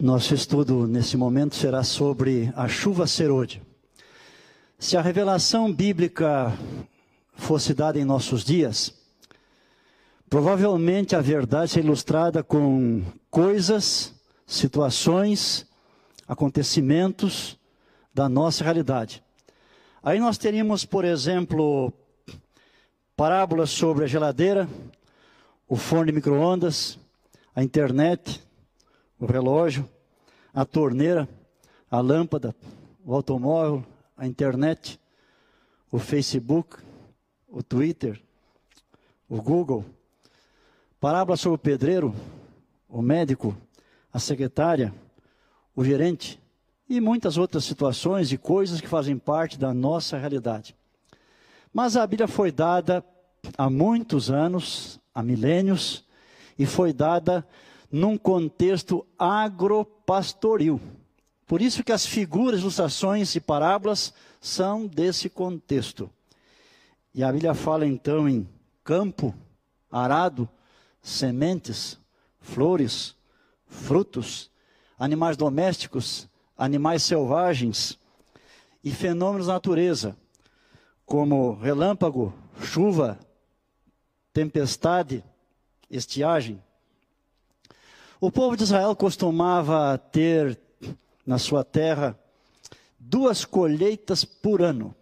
Nosso estudo nesse momento será sobre a chuva serôdia. Se a revelação bíblica fosse dada em nossos dias, provavelmente a verdade é ilustrada com coisas, situações, acontecimentos da nossa realidade. Aí nós teríamos, por exemplo, parábolas sobre a geladeira, o forno de microondas, a internet, o relógio, a torneira, a lâmpada, o automóvel, a internet, o Facebook, o Twitter, o Google. Parábola sobre o pedreiro, o médico, a secretária, o gerente e muitas outras situações e coisas que fazem parte da nossa realidade. Mas a Bíblia foi dada há muitos anos, há milênios, e foi dada num contexto agropastoril. Por isso que as figuras, ilustrações e parábolas são desse contexto. E a Bíblia fala então em campo, arado, sementes, flores, frutos, animais domésticos, animais selvagens e fenômenos da natureza, como relâmpago, chuva, tempestade, estiagem. O povo de Israel costumava ter na sua terra duas colheitas por ano.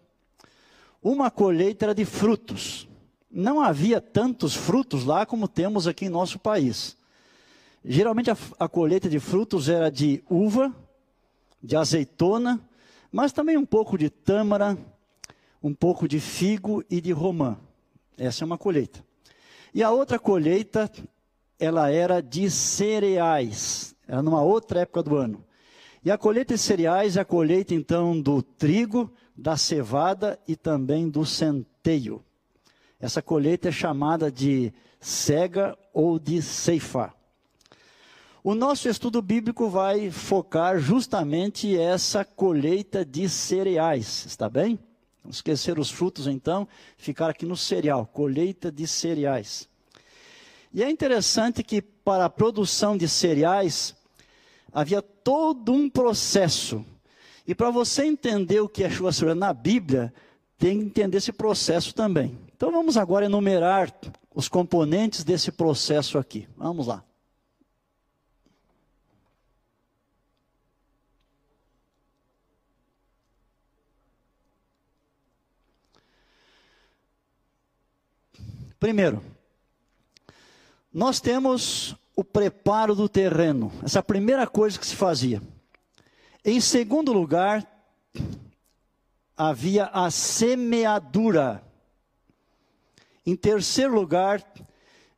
Uma colheita era de frutos. Não havia tantos frutos lá como temos aqui em nosso país. Geralmente a, a colheita de frutos era de uva, de azeitona, mas também um pouco de tâmara, um pouco de figo e de romã. Essa é uma colheita. E a outra colheita ela era de cereais, era numa outra época do ano. E a colheita de cereais é a colheita então do trigo, da cevada e também do centeio. Essa colheita é chamada de cega ou de ceifa. O nosso estudo bíblico vai focar justamente essa colheita de cereais, está bem? Não esquecer os frutos então, ficar aqui no cereal, colheita de cereais. E é interessante que para a produção de cereais havia todo um processo. E para você entender o que é chuva soberana na Bíblia, tem que entender esse processo também. Então vamos agora enumerar os componentes desse processo aqui. Vamos lá. Primeiro, nós temos o preparo do terreno, essa primeira coisa que se fazia. Em segundo lugar, havia a semeadura. Em terceiro lugar,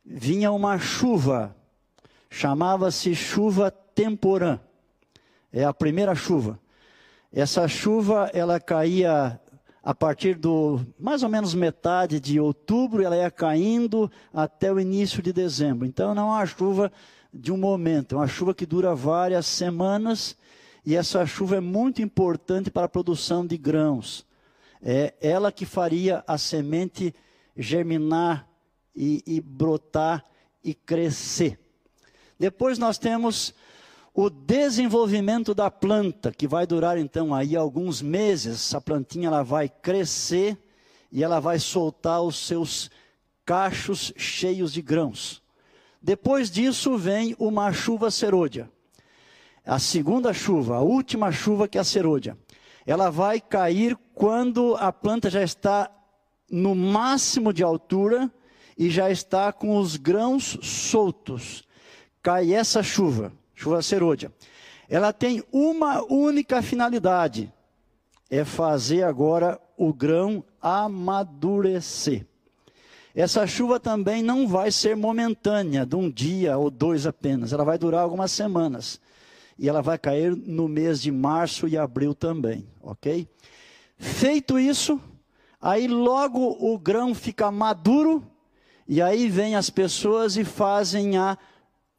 vinha uma chuva, chamava-se chuva temporã. É a primeira chuva. Essa chuva, ela caía a partir do mais ou menos metade de outubro, ela ia caindo até o início de dezembro. Então não é uma chuva de um momento, é uma chuva que dura várias semanas e essa chuva é muito importante para a produção de grãos. É ela que faria a semente germinar e, e brotar e crescer. Depois nós temos o desenvolvimento da planta, que vai durar então aí alguns meses, a plantinha ela vai crescer e ela vai soltar os seus cachos cheios de grãos. Depois disso vem uma chuva serôdia. A segunda chuva, a última chuva que é a serôdia. Ela vai cair quando a planta já está no máximo de altura e já está com os grãos soltos. Cai essa chuva chuva serôdia. Ela tem uma única finalidade: é fazer agora o grão amadurecer. Essa chuva também não vai ser momentânea, de um dia ou dois apenas, ela vai durar algumas semanas. E ela vai cair no mês de março e abril também, ok? Feito isso, aí logo o grão fica maduro, e aí vem as pessoas e fazem a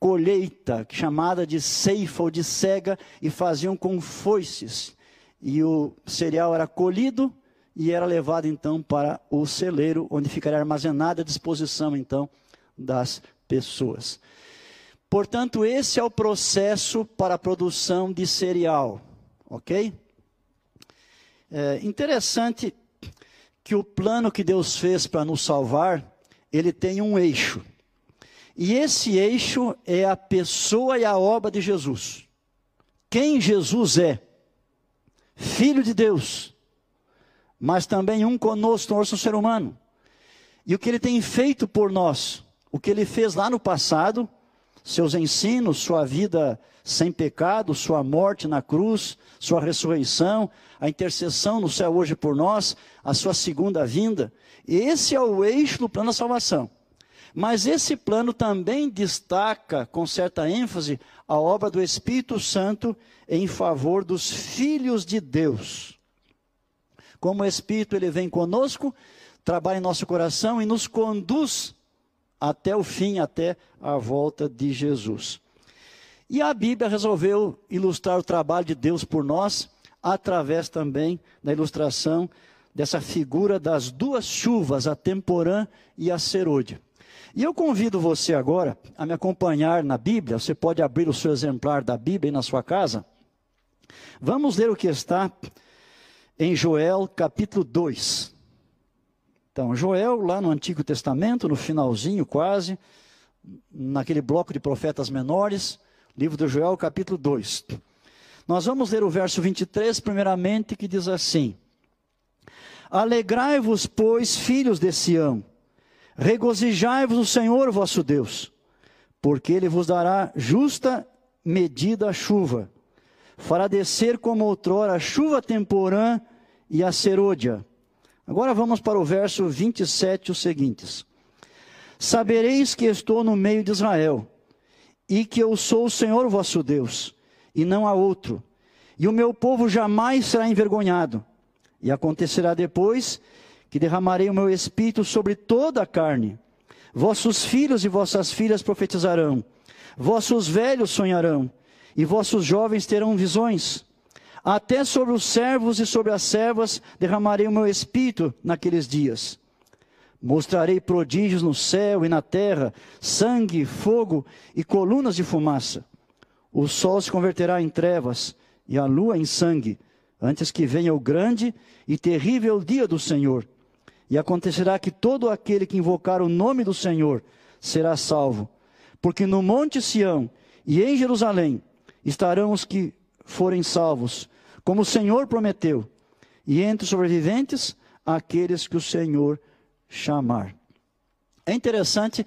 colheita, chamada de ceifa ou de cega, e faziam com foices. E o cereal era colhido e era levado então para o celeiro, onde ficaria armazenado à disposição então das pessoas. Portanto, esse é o processo para a produção de cereal, ok? É interessante que o plano que Deus fez para nos salvar, ele tem um eixo. E esse eixo é a pessoa e a obra de Jesus. Quem Jesus é? Filho de Deus, mas também um conosco, nosso ser humano. E o que ele tem feito por nós, o que ele fez lá no passado, seus ensinos, sua vida sem pecado, sua morte na cruz, sua ressurreição, a intercessão no céu hoje por nós, a sua segunda vinda. Esse é o eixo do plano da salvação. Mas esse plano também destaca, com certa ênfase, a obra do Espírito Santo em favor dos filhos de Deus. Como o Espírito ele vem conosco, trabalha em nosso coração e nos conduz até o fim, até a volta de Jesus. E a Bíblia resolveu ilustrar o trabalho de Deus por nós, através também da ilustração dessa figura das duas chuvas, a temporã e a serôdia. E eu convido você agora a me acompanhar na Bíblia. Você pode abrir o seu exemplar da Bíblia aí na sua casa. Vamos ler o que está em Joel capítulo 2. Então, Joel, lá no Antigo Testamento, no finalzinho quase, naquele bloco de profetas menores, livro de Joel, capítulo 2. Nós vamos ler o verso 23, primeiramente, que diz assim: Alegrai-vos, pois, filhos de Sião Regozijai-vos no Senhor vosso Deus, porque ele vos dará justa medida a chuva. Fará descer como outrora a chuva temporã e a serôdia. Agora vamos para o verso 27, os seguintes. Sabereis que estou no meio de Israel, e que eu sou o Senhor vosso Deus, e não há outro. E o meu povo jamais será envergonhado. E acontecerá depois que derramarei o meu espírito sobre toda a carne. Vossos filhos e vossas filhas profetizarão, vossos velhos sonharão, e vossos jovens terão visões. Até sobre os servos e sobre as servas derramarei o meu espírito naqueles dias. Mostrarei prodígios no céu e na terra, sangue, fogo e colunas de fumaça. O sol se converterá em trevas e a lua em sangue, antes que venha o grande e terrível dia do Senhor e acontecerá que todo aquele que invocar o nome do Senhor será salvo. Porque no Monte Sião e em Jerusalém estarão os que forem salvos, como o Senhor prometeu, e entre os sobreviventes, aqueles que o Senhor chamar. É interessante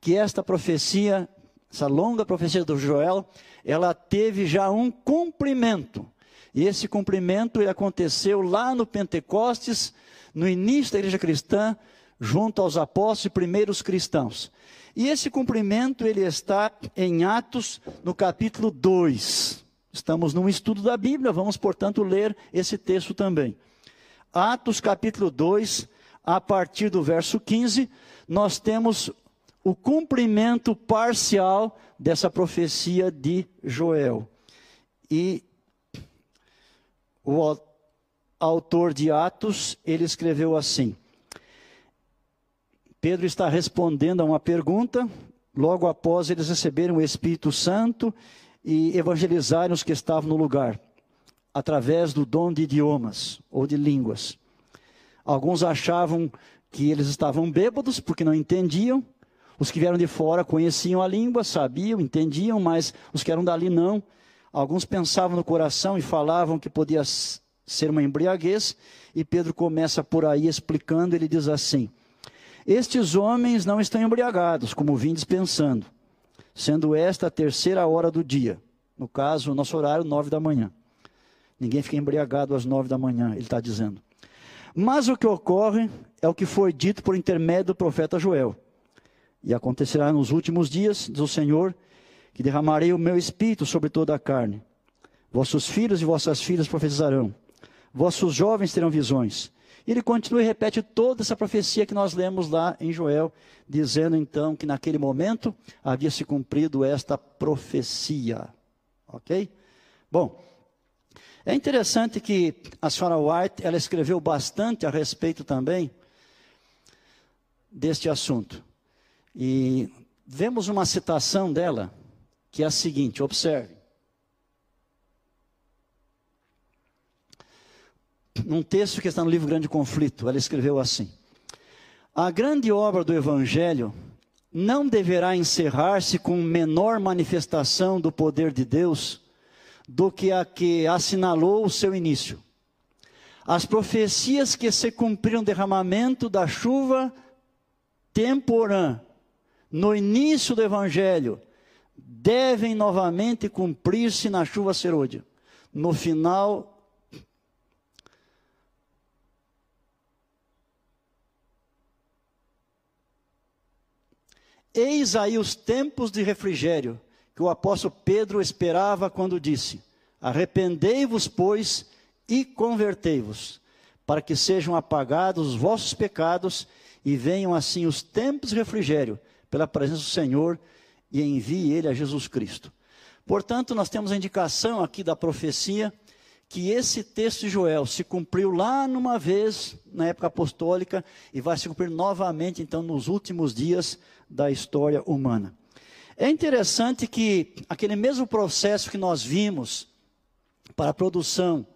que esta profecia, essa longa profecia do Joel, ela teve já um cumprimento. E esse cumprimento aconteceu lá no Pentecostes, no início da igreja cristã, junto aos apóstolos e primeiros cristãos. E esse cumprimento ele está em Atos, no capítulo 2. Estamos num estudo da Bíblia, vamos, portanto, ler esse texto também. Atos, capítulo 2, a partir do verso 15, nós temos o cumprimento parcial dessa profecia de Joel. E o autor de Atos, ele escreveu assim: Pedro está respondendo a uma pergunta, logo após eles receberem o Espírito Santo e evangelizarem os que estavam no lugar, através do dom de idiomas ou de línguas. Alguns achavam que eles estavam bêbados porque não entendiam. Os que vieram de fora conheciam a língua, sabiam, entendiam, mas os que eram dali não. Alguns pensavam no coração e falavam que podia ser uma embriaguez, e Pedro começa por aí explicando, ele diz assim: Estes homens não estão embriagados, como vindes pensando, sendo esta a terceira hora do dia, no caso, o nosso horário, nove da manhã. Ninguém fica embriagado às nove da manhã, ele está dizendo. Mas o que ocorre é o que foi dito por intermédio do profeta Joel. E acontecerá nos últimos dias, diz o Senhor, que derramarei o meu espírito sobre toda a carne. Vossos filhos e vossas filhas profetizarão vossos jovens terão visões. Ele continua e repete toda essa profecia que nós lemos lá em Joel, dizendo então que naquele momento havia se cumprido esta profecia. Ok? Bom, é interessante que a senhora White, ela escreveu bastante a respeito também deste assunto. E vemos uma citação dela que é a seguinte: observe. Num texto que está no livro Grande Conflito, ela escreveu assim: A grande obra do Evangelho não deverá encerrar-se com menor manifestação do poder de Deus do que a que assinalou o seu início. As profecias que se cumpriram derramamento da chuva temporã no início do evangelho devem novamente cumprir-se na chuva serôdia. No final Eis aí os tempos de refrigério que o apóstolo Pedro esperava quando disse: Arrependei-vos, pois, e convertei-vos, para que sejam apagados os vossos pecados e venham assim os tempos de refrigério pela presença do Senhor e envie ele a Jesus Cristo. Portanto, nós temos a indicação aqui da profecia que esse texto de Joel se cumpriu lá numa vez, na época apostólica, e vai se cumprir novamente, então, nos últimos dias da história humana. É interessante que aquele mesmo processo que nós vimos para a produção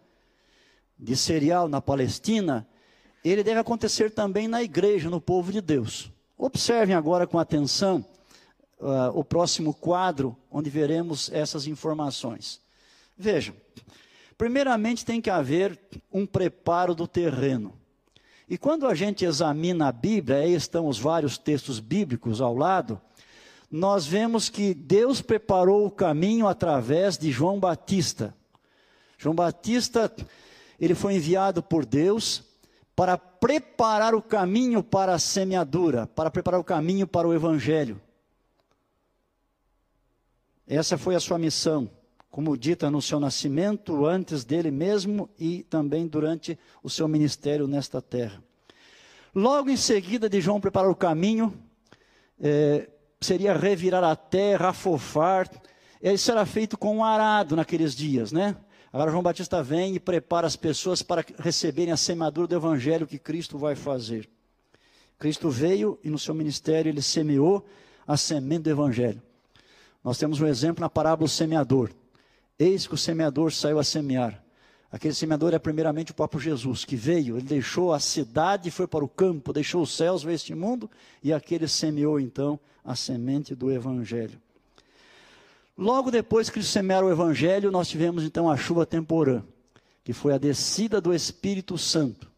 de cereal na Palestina, ele deve acontecer também na igreja, no povo de Deus. Observem agora com atenção uh, o próximo quadro, onde veremos essas informações. Vejam, primeiramente tem que haver um preparo do terreno. E quando a gente examina a Bíblia, aí estão os vários textos bíblicos ao lado, nós vemos que Deus preparou o caminho através de João Batista. João Batista, ele foi enviado por Deus para preparar o caminho para a semeadura, para preparar o caminho para o evangelho. Essa foi a sua missão, como dita no seu nascimento, antes dele mesmo e também durante o seu ministério nesta terra. Logo em seguida de João preparar o caminho, é, seria revirar a terra, afofar. Isso era feito com um arado naqueles dias, né? Agora João Batista vem e prepara as pessoas para receberem a semeadura do evangelho que Cristo vai fazer. Cristo veio e no seu ministério ele semeou a semente do evangelho. Nós temos um exemplo na parábola do semeador. Eis que o semeador saiu a semear. Aquele semeador é primeiramente o próprio Jesus, que veio, ele deixou a cidade e foi para o campo, deixou os céus, veio este mundo, e aquele semeou então a semente do Evangelho. Logo depois que semearam o Evangelho, nós tivemos então a chuva temporã, que foi a descida do Espírito Santo.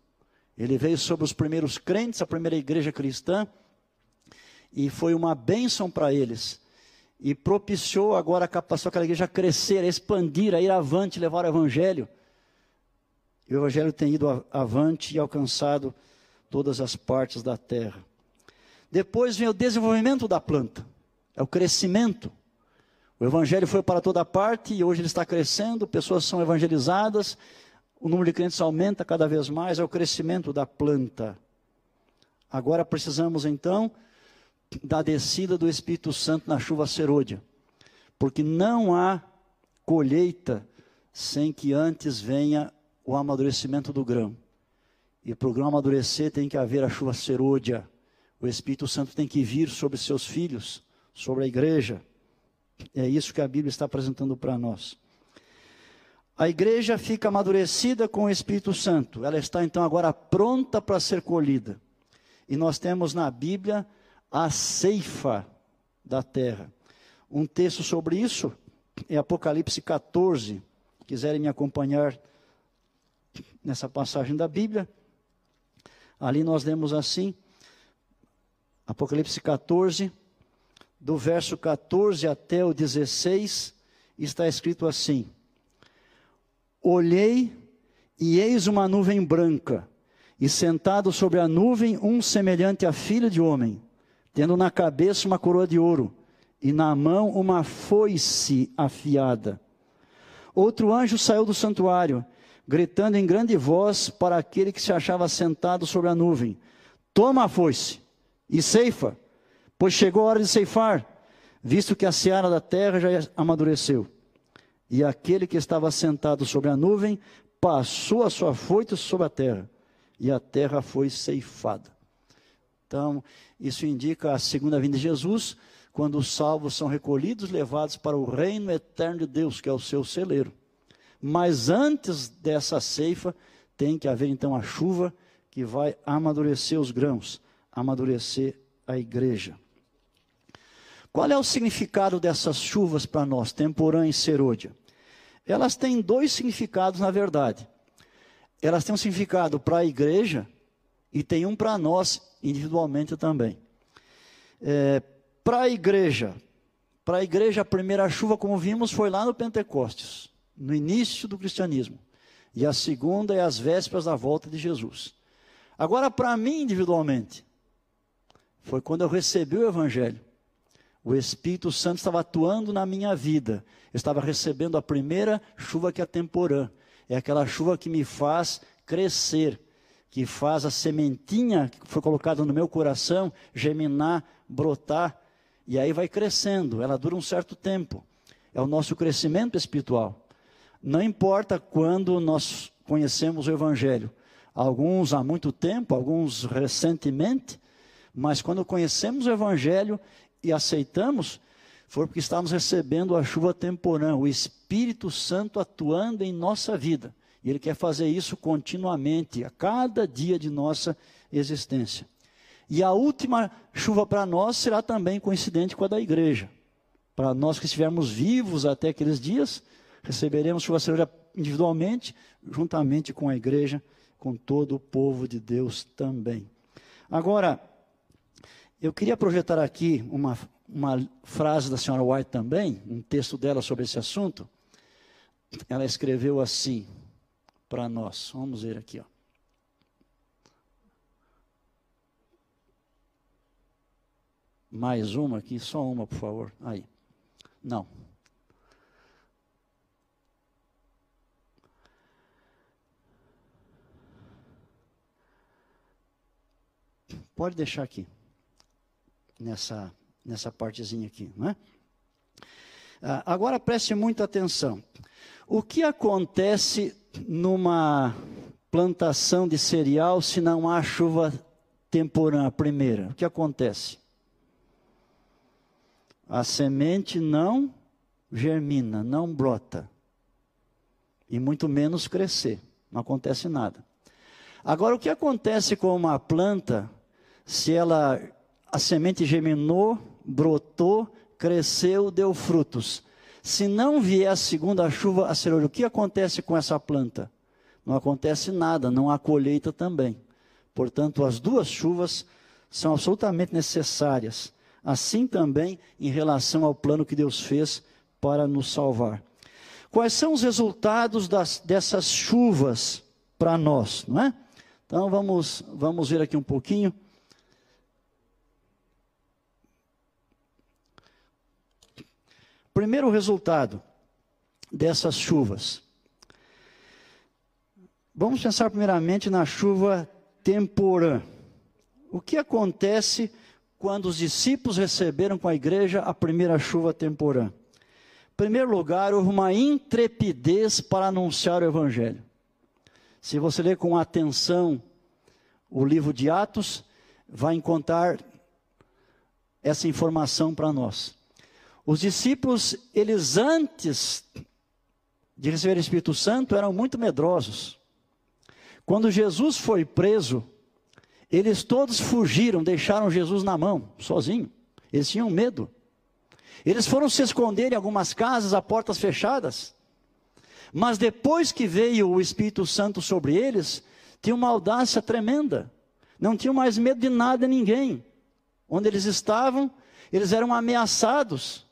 Ele veio sobre os primeiros crentes, a primeira igreja cristã, e foi uma bênção para eles e propiciou agora a capacidade daquela igreja a crescer, a expandir, a ir avante, levar o evangelho. E o evangelho tem ido avante e alcançado todas as partes da terra. Depois vem o desenvolvimento da planta, é o crescimento. O evangelho foi para toda parte e hoje ele está crescendo, pessoas são evangelizadas, o número de crentes aumenta cada vez mais, é o crescimento da planta. Agora precisamos então da descida do Espírito Santo na chuva serôdia, porque não há colheita sem que antes venha o amadurecimento do grão. E para o grão amadurecer tem que haver a chuva serôdia. O Espírito Santo tem que vir sobre seus filhos, sobre a igreja. É isso que a Bíblia está apresentando para nós. A igreja fica amadurecida com o Espírito Santo. Ela está então agora pronta para ser colhida. E nós temos na Bíblia a ceifa da terra. Um texto sobre isso é Apocalipse 14. Quiserem me acompanhar nessa passagem da Bíblia, ali nós lemos assim, Apocalipse 14, do verso 14 até o 16, está escrito assim: Olhei e eis uma nuvem branca, e sentado sobre a nuvem um semelhante a filho de homem tendo na cabeça uma coroa de ouro e na mão uma foice afiada. Outro anjo saiu do santuário, gritando em grande voz para aquele que se achava sentado sobre a nuvem: Toma a foice e ceifa, pois chegou a hora de ceifar, visto que a seara da terra já amadureceu. E aquele que estava sentado sobre a nuvem passou a sua foice sobre a terra, e a terra foi ceifada. Então, isso indica a segunda vinda de Jesus, quando os salvos são recolhidos, levados para o reino eterno de Deus, que é o seu celeiro. Mas antes dessa ceifa, tem que haver então a chuva que vai amadurecer os grãos, amadurecer a igreja. Qual é o significado dessas chuvas para nós, temporã e serôdia? Elas têm dois significados, na verdade. Elas têm um significado para a igreja e tem um para nós individualmente também. É, para a igreja, para a igreja, a primeira chuva, como vimos, foi lá no Pentecostes, no início do cristianismo. E a segunda é as vésperas da volta de Jesus. Agora, para mim individualmente, foi quando eu recebi o Evangelho. O Espírito Santo estava atuando na minha vida. Eu estava recebendo a primeira chuva que é temporã. É aquela chuva que me faz crescer, que faz a sementinha que foi colocada no meu coração germinar, brotar, e aí vai crescendo. Ela dura um certo tempo. É o nosso crescimento espiritual. Não importa quando nós conhecemos o Evangelho. Alguns há muito tempo, alguns recentemente, mas quando conhecemos o Evangelho e aceitamos, foi porque estamos recebendo a chuva temporã, o Espírito Santo atuando em nossa vida. E Ele quer fazer isso continuamente, a cada dia de nossa existência. E a última chuva para nós será também coincidente com a da igreja. Para nós que estivermos vivos até aqueles dias, receberemos chuva serôdia individualmente, juntamente com a igreja, com todo o povo de Deus também. Agora, eu queria projetar aqui uma, uma frase da senhora White também, um texto dela sobre esse assunto. Ela escreveu assim para nós. Vamos ver aqui, ó. Mais uma aqui, só uma, por favor. Aí. Não. Pode deixar aqui nessa, nessa partezinha aqui. Não é? Ah, agora preste muita atenção. O que acontece numa plantação de cereal se não há chuva temporã, primeira? O que acontece? A semente não germina, não brota. E muito menos crescer. Não acontece nada. Agora, o que acontece com uma planta se ela a semente germinou, brotou, cresceu, deu frutos. Se não vier a segunda chuva a ser o que acontece com essa planta? Não acontece nada, não há colheita também. Portanto, as duas chuvas são absolutamente necessárias. Assim também em relação ao plano que Deus fez para nos salvar. Quais são os resultados das, dessas chuvas para nós, não é? Então vamos, vamos ver aqui um pouquinho. Primeiro resultado dessas chuvas. Vamos pensar primeiramente na chuva temporã. O que acontece quando os discípulos receberam com a igreja a primeira chuva temporã? Em primeiro lugar, houve uma intrepidez para anunciar o evangelho. Se você ler com atenção o livro de Atos, vai encontrar essa informação para nós. Os discípulos, eles antes de receber o Espírito Santo, eram muito medrosos. Quando Jesus foi preso, eles todos fugiram, deixaram Jesus na mão, sozinho. Eles tinham medo. Eles foram se esconder em algumas casas a portas fechadas. Mas depois que veio o Espírito Santo sobre eles, tinha uma audácia tremenda. Não tinham mais medo de nada e ninguém. Onde eles estavam, eles eram ameaçados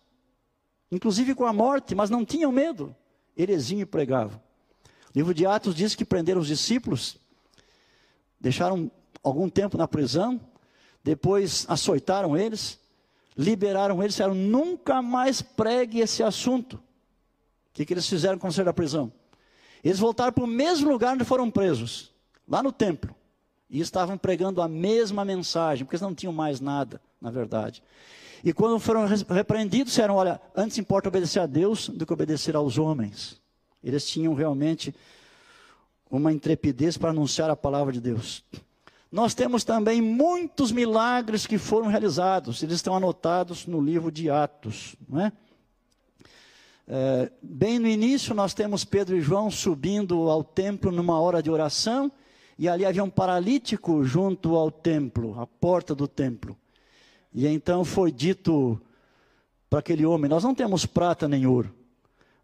inclusive com a morte, mas não tinham medo. Eles e pregavam. O livro de Atos diz que prenderam os discípulos, deixaram algum tempo na prisão, depois açoitaram eles, liberaram eles, disseram: nunca mais pregue esse assunto. O que, que eles fizeram quando saíram da prisão? Eles voltaram para o mesmo lugar onde foram presos, lá no templo, e estavam pregando a mesma mensagem, porque eles não tinham mais nada, na verdade. E quando foram repreendidos, disseram: Olha, antes importa obedecer a Deus do que obedecer aos homens. Eles tinham realmente uma intrepidez para anunciar a palavra de Deus. nós temos também muitos milagres que foram realizados, eles estão anotados no livro de Atos. Não é? É, bem no início, nós temos Pedro e João subindo ao templo numa hora de oração, e ali havia um paralítico junto ao templo, à porta do templo. E então foi dito para aquele homem: Nós não temos prata nem ouro,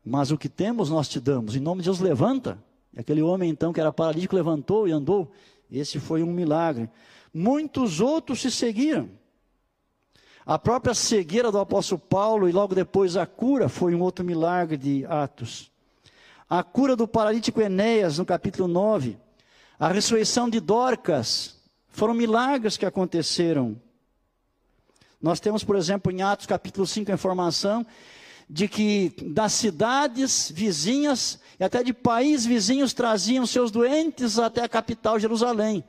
mas o que temos nós te damos. Em nome de Deus, levanta. E aquele homem, então, que era paralítico, levantou e andou. Esse foi um milagre. Muitos outros se seguiram. A própria cegueira do apóstolo Paulo e logo depois a cura foi um outro milagre de Atos. A cura do paralítico Enéas, no capítulo 9. A ressurreição de Dorcas. Foram milagres que aconteceram. Nós temos, por exemplo, em Atos capítulo 5, a informação de que das cidades vizinhas e até de países vizinhos traziam seus doentes até a capital Jerusalém,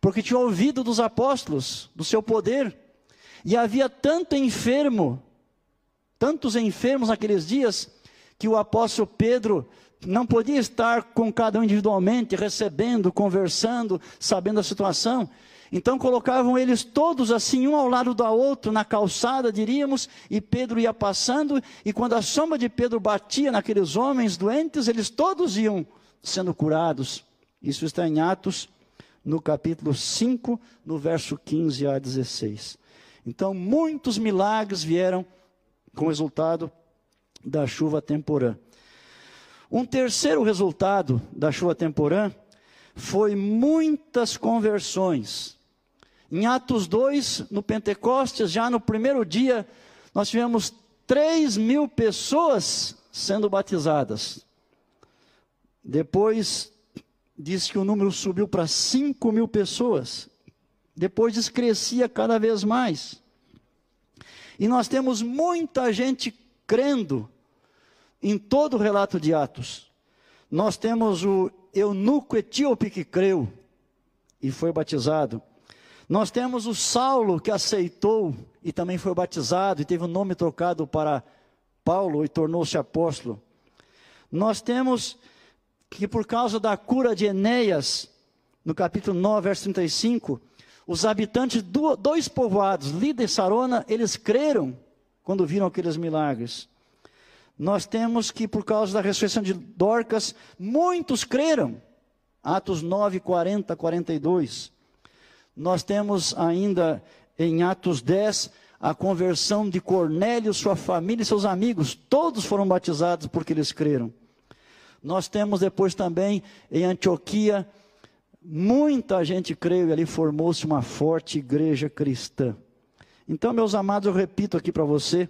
porque tinham ouvido dos apóstolos, do seu poder, e havia tanto enfermo, tantos enfermos naqueles dias, que o apóstolo Pedro não podia estar com cada um individualmente, recebendo, conversando, sabendo a situação. Então colocavam eles todos assim, um ao lado do outro, na calçada, diríamos, e Pedro ia passando, e quando a sombra de Pedro batia naqueles homens doentes, eles todos iam sendo curados. Isso está em Atos, no capítulo 5, no verso 15 a 16. Então, muitos milagres vieram com resultado da chuva temporã. Um terceiro resultado da chuva temporã foi muitas conversões. Em Atos 2, no Pentecostes, já no primeiro dia, nós tivemos 3 mil pessoas sendo batizadas. Depois, diz que o número subiu para 5 mil pessoas. Depois diz crescia cada vez mais. E nós temos muita gente crendo em todo o relato de Atos. Nós temos o eunuco etíope que creu e foi batizado. Nós temos o Saulo que aceitou e também foi batizado e teve o nome trocado para Paulo e tornou-se apóstolo. Nós temos que por causa da cura de Enéas, no capítulo 9, verso 35, os habitantes de dois povoados, Lida e Sarona, eles creram quando viram aqueles milagres. Nós temos que, por causa da ressurreição de Dorcas, muitos creram. Atos 9, 40, 42. Nós temos ainda em Atos 10 a conversão de Cornélio, sua família e seus amigos, todos foram batizados porque eles creram. Nós temos depois também em Antioquia, muita gente creu e ali formou-se uma forte igreja cristã. Então, meus amados, eu repito aqui para você,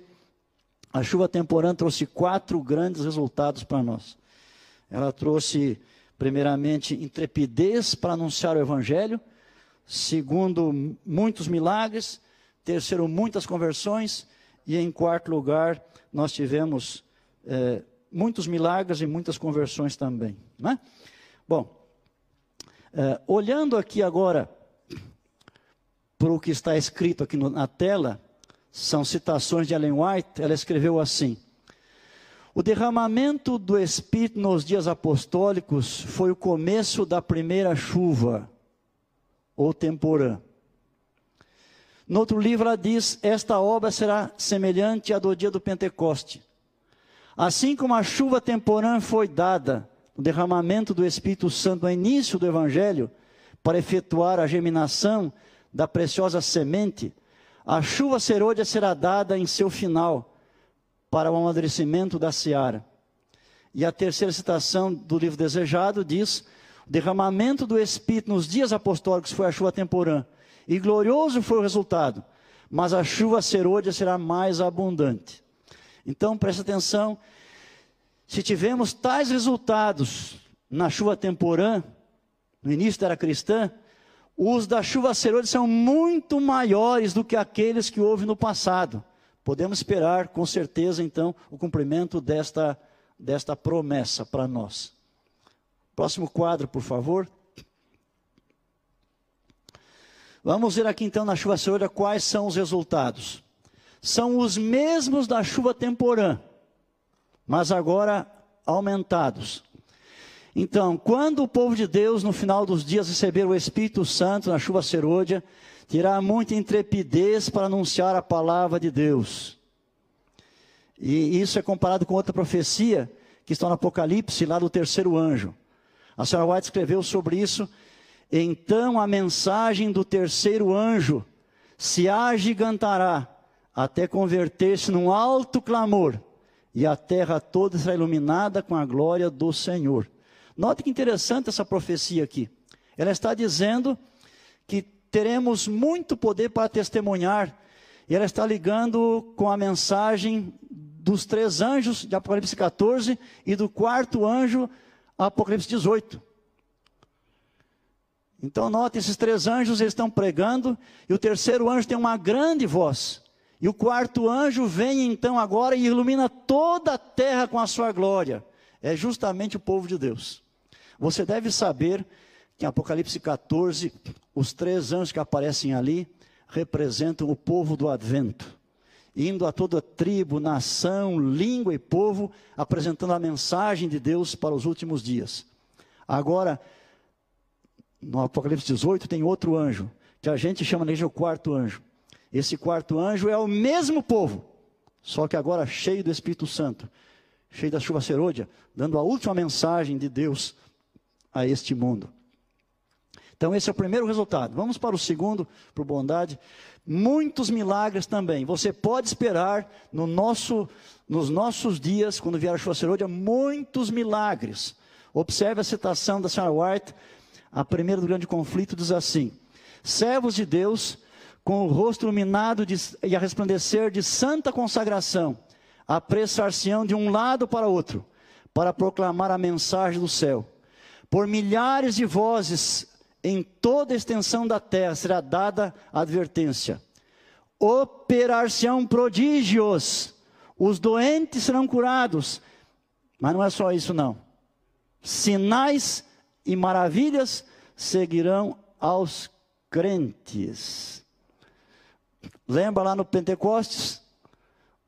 a chuva temporã trouxe quatro grandes resultados para nós. Ela trouxe, primeiramente, intrepidez para anunciar o Evangelho, segundo, muitos milagres, terceiro, muitas conversões, e em quarto lugar, nós tivemos é, muitos milagres e muitas conversões também. Né? Bom, é, olhando aqui agora para o que está escrito aqui no, na tela, são citações de Ellen White, ela escreveu assim: O derramamento do Espírito nos dias apostólicos foi o começo da primeira chuva ou temporã. No outro livro ela diz: Esta obra será semelhante à do dia do Pentecoste. Assim como a chuva temporã foi dada, o derramamento do Espírito Santo no início do Evangelho, para efetuar a germinação da preciosa semente, a chuva serôdia será dada em seu final, para o amadurecimento da seara. E a terceira citação do livro desejado diz: derramamento do Espírito nos dias apostólicos foi a chuva temporã, e glorioso foi o resultado, mas a chuva serôdia será mais abundante. Então, preste atenção, se tivemos tais resultados na chuva temporã, no início da era cristã, os da chuva serôdia são muito maiores do que aqueles que houve no passado. Podemos esperar, com certeza, então, o cumprimento desta, desta promessa para nós. Próximo quadro, por favor. Vamos ver aqui então na chuva serôdia quais são os resultados. São os mesmos da chuva temporã, mas agora aumentados. Então, quando o povo de Deus, no final dos dias, receber o Espírito Santo na chuva serôdia, terá muita intrepidez para anunciar a palavra de Deus. E isso é comparado com outra profecia que está no Apocalipse, lá do terceiro anjo. A senhora White escreveu sobre isso. Então a mensagem do terceiro anjo se agigantará até converter-se num alto clamor, e a terra toda será iluminada com a glória do Senhor. Note que interessante essa profecia aqui. Ela está dizendo que teremos muito poder para testemunhar, e ela está ligando com a mensagem dos três anjos de Apocalipse 14 e do quarto anjo, Apocalipse 18. Então, note, esses três anjos estão pregando, e o terceiro anjo tem uma grande voz. E o quarto anjo vem então agora e ilumina toda a terra com a sua glória. É justamente o povo de Deus. Você deve saber que em Apocalipse 14, os três anjos que aparecem ali representam o povo do advento indo a toda tribo, nação, língua e povo, apresentando a mensagem de Deus para os últimos dias. Agora, no Apocalipse 18, tem outro anjo, que a gente chama de o quarto anjo. Esse quarto anjo é o mesmo povo, só que agora cheio do Espírito Santo, cheio da chuva serôdia, dando a última mensagem de Deus a este mundo. Então, esse é o primeiro resultado. Vamos para o segundo, por bondade. Muitos milagres também. Você pode esperar no nosso, nos nossos dias, quando vier a chuva serôdia, muitos milagres. Observe a citação da senhora White, a primeira do grande conflito, diz assim: Servos de Deus, com o rosto iluminado de, e a resplandecer de santa consagração, apressar-se-ão de um lado para outro, para proclamar a mensagem do céu. Por milhares de vozes em toda extensão da terra será dada advertência. Operar-se-ão prodígios, os doentes serão curados. Mas não é só isso, não. Sinais e maravilhas seguirão aos crentes. Lembra lá no Pentecostes?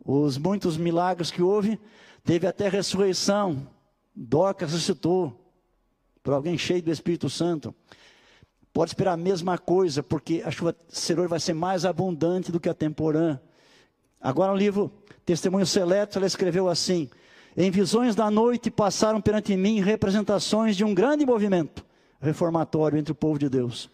Os muitos milagres que houve, teve até ressurreição. Dorcas ressuscitou por alguém cheio do Espírito Santo. Pode esperar a mesma coisa, porque a chuva serôdia vai ser mais abundante do que a temporã. Agora no livro Testemunho Seleto, ela escreveu assim: Em visões da noite passaram perante mim representações de um grande movimento reformatório entre o povo de Deus.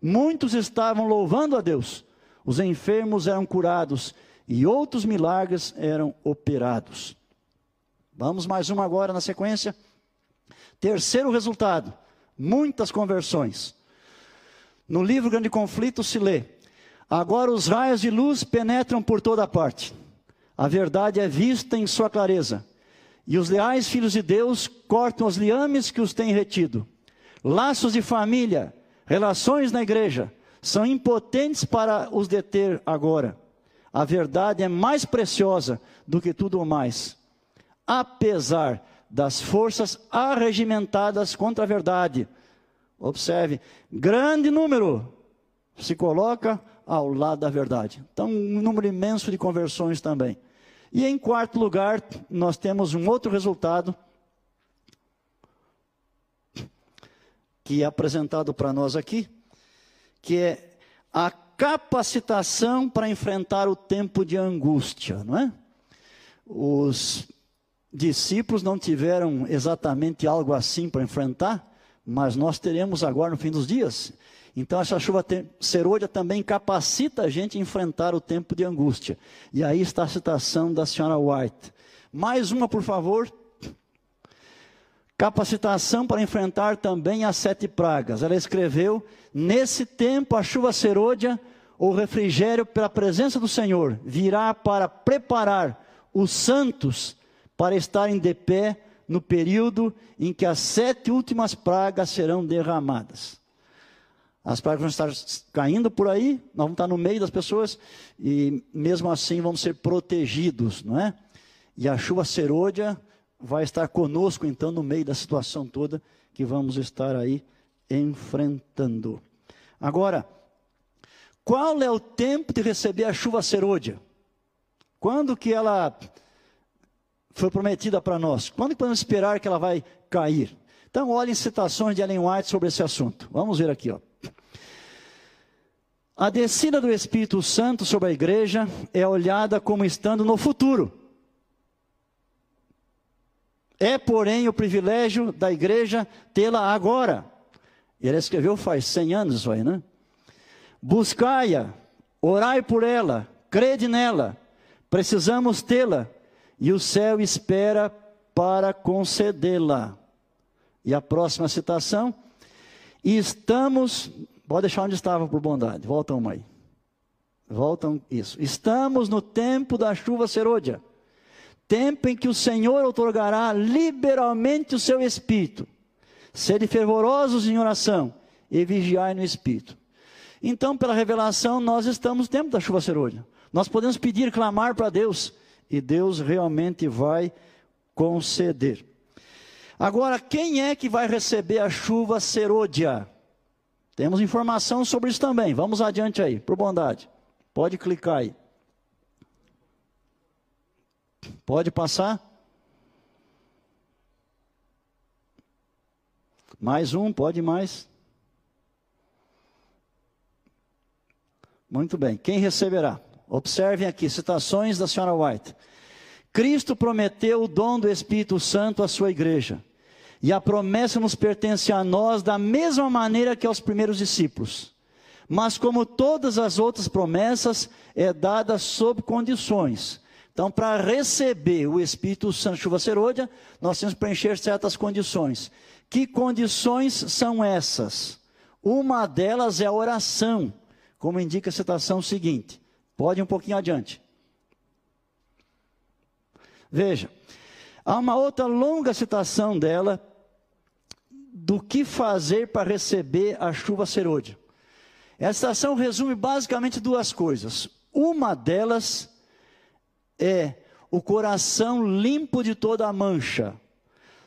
Muitos estavam louvando a Deus, os enfermos eram curados e outros milagres eram operados. Vamos mais uma agora na sequência. Terceiro resultado: muitas conversões. No livro Grande Conflito se lê: Agora os raios de luz penetram por toda parte. A verdade é vista em sua clareza. E os leais filhos de Deus cortam os liames que os têm retido. Laços de família, relações na igreja, são impotentes para os deter agora. A verdade é mais preciosa do que tudo o mais. Apesar das forças arregimentadas contra a verdade, Observe, grande número se coloca ao lado da verdade. Então, um número imenso de conversões também. E em quarto lugar, nós temos um outro resultado que é apresentado para nós aqui, que é a capacitação para enfrentar o tempo de angústia, não é? Os discípulos não tiveram exatamente algo assim para enfrentar, mas nós teremos agora no fim dos dias. Então, essa chuva serôdia também capacita a gente a enfrentar o tempo de angústia. E aí está a citação da senhora White. Mais uma, por favor. Capacitação para enfrentar também as sete pragas. Ela escreveu: Nesse tempo, a chuva serôdia, ou refrigério pela presença do Senhor, virá para preparar os santos para estarem de pé no período em que as sete últimas pragas serão derramadas. As pragas vão estar caindo por aí, nós vamos estar no meio das pessoas e mesmo assim vamos ser protegidos, não é? E a chuva serôdia vai estar conosco então no meio da situação toda que vamos estar aí enfrentando. Agora, qual é o tempo de receber a chuva serôdia? Quando que ela foi prometida para nós. Quando podemos esperar que ela vai cair? Então, olhem citações de Ellen White sobre esse assunto. Vamos ver aqui, ó. A descida do Espírito Santo sobre a igreja é olhada como estando no futuro. É, porém, o privilégio da igreja tê-la agora. Ele escreveu faz 100 anos isso aí, né? Buscai-a, orai por ela, crede nela. Precisamos tê-la e o céu espera para concedê-la. E a próxima citação: estamos Pode deixar onde estava por bondade. Voltam uma aí. Voltam isso. Estamos no tempo da chuva serôdia. Tempo em que o Senhor otorgará liberalmente o seu espírito. Sede fervorosos em oração e vigiai no espírito. Então, pela revelação, nós estamos no tempo da chuva serôdia. Nós podemos pedir, clamar para Deus, e Deus realmente vai conceder. Agora, quem é que vai receber a chuva serôdia? Temos informação sobre isso também. Vamos adiante aí, por bondade. Pode clicar aí. Pode passar? Mais um, pode mais. Muito bem. Quem receberá? Observem aqui, citações da senhora White. Cristo prometeu o dom do Espírito Santo à sua igreja. E a promessa nos pertence a nós da mesma maneira que aos primeiros discípulos. Mas como todas as outras promessas, é dada sob condições. Então, para receber o Espírito Santo chuva serôdia, nós temos que preencher certas condições. Que condições são essas? Uma delas é a oração, como indica a citação seguinte. Pode ir um pouquinho adiante. Veja, há uma outra longa citação dela do que fazer para receber a chuva serôdia. Essa ação resume basicamente duas coisas. Uma delas é o coração limpo de toda a mancha.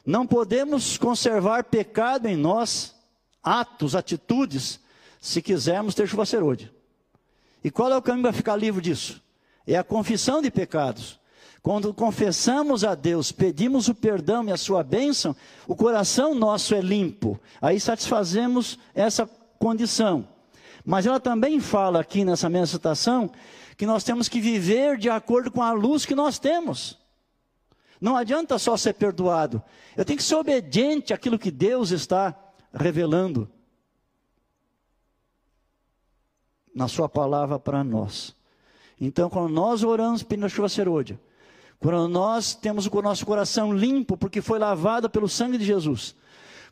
Não podemos conservar pecado em nós, atos, atitudes, se quisermos ter chuva serôdia. E qual é o caminho para ficar livre disso? É a confissão de pecados. Quando confessamos a Deus, pedimos o perdão e a sua bênção, o coração nosso é limpo. Aí satisfazemos essa condição. Mas ela também fala aqui nessa mesma citação que nós temos que viver de acordo com a luz que nós temos. Não adianta só ser perdoado. Eu tenho que ser obediente àquilo que Deus está revelando na sua palavra para nós. Então, quando nós oramos pedindo a chuva serôdia, quando nós temos o nosso coração limpo, porque foi lavado pelo sangue de Jesus.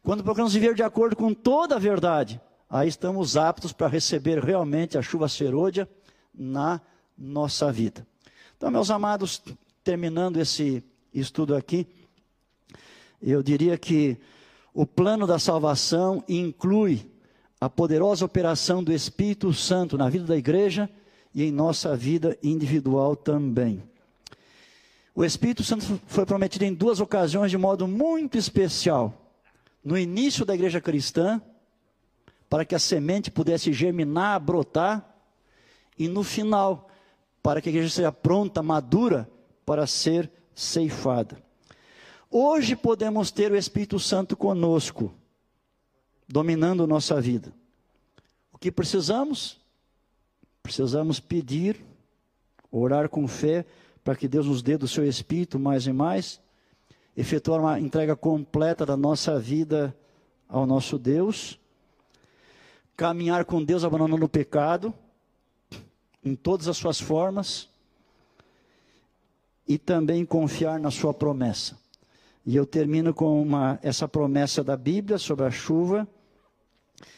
Quando procuramos viver de acordo com toda a verdade, aí estamos aptos para receber realmente a chuva serôdia na nossa vida. Então, meus amados, terminando esse estudo aqui, eu diria que o plano da salvação inclui a poderosa operação do Espírito Santo na vida da igreja e em nossa vida individual também. O Espírito Santo foi prometido em duas ocasiões de modo muito especial. No início da igreja cristã, para que a semente pudesse germinar, brotar, e no final, para que a igreja seja pronta, madura, para ser ceifada. Hoje podemos ter o Espírito Santo conosco, dominando nossa vida. O que precisamos? Precisamos pedir, orar com fé, para que Deus nos dê do seu Espírito mais e mais, efetuar uma entrega completa da nossa vida ao nosso Deus, caminhar com Deus abandonando o pecado, em todas as suas formas, e também confiar na sua promessa. E eu termino com uma, essa promessa da Bíblia sobre a chuva,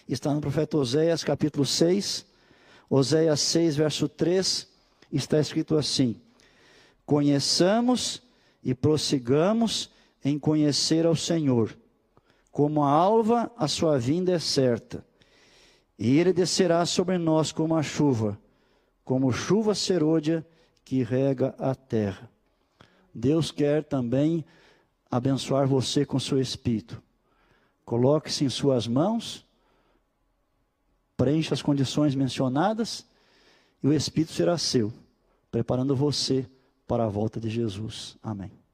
está no profeta Oséias, capítulo 6, Oséias 6, verso 3, está escrito assim: Conheçamos e prossigamos em conhecer ao Senhor. Como a alva, a sua vinda é certa. E ele descerá sobre nós como a chuva, como chuva serôdia que rega a terra. Deus quer também abençoar você com seu espírito. Coloque-se em suas mãos, preencha as condições mencionadas e o espírito será seu, preparando você para a volta de Jesus. Amém.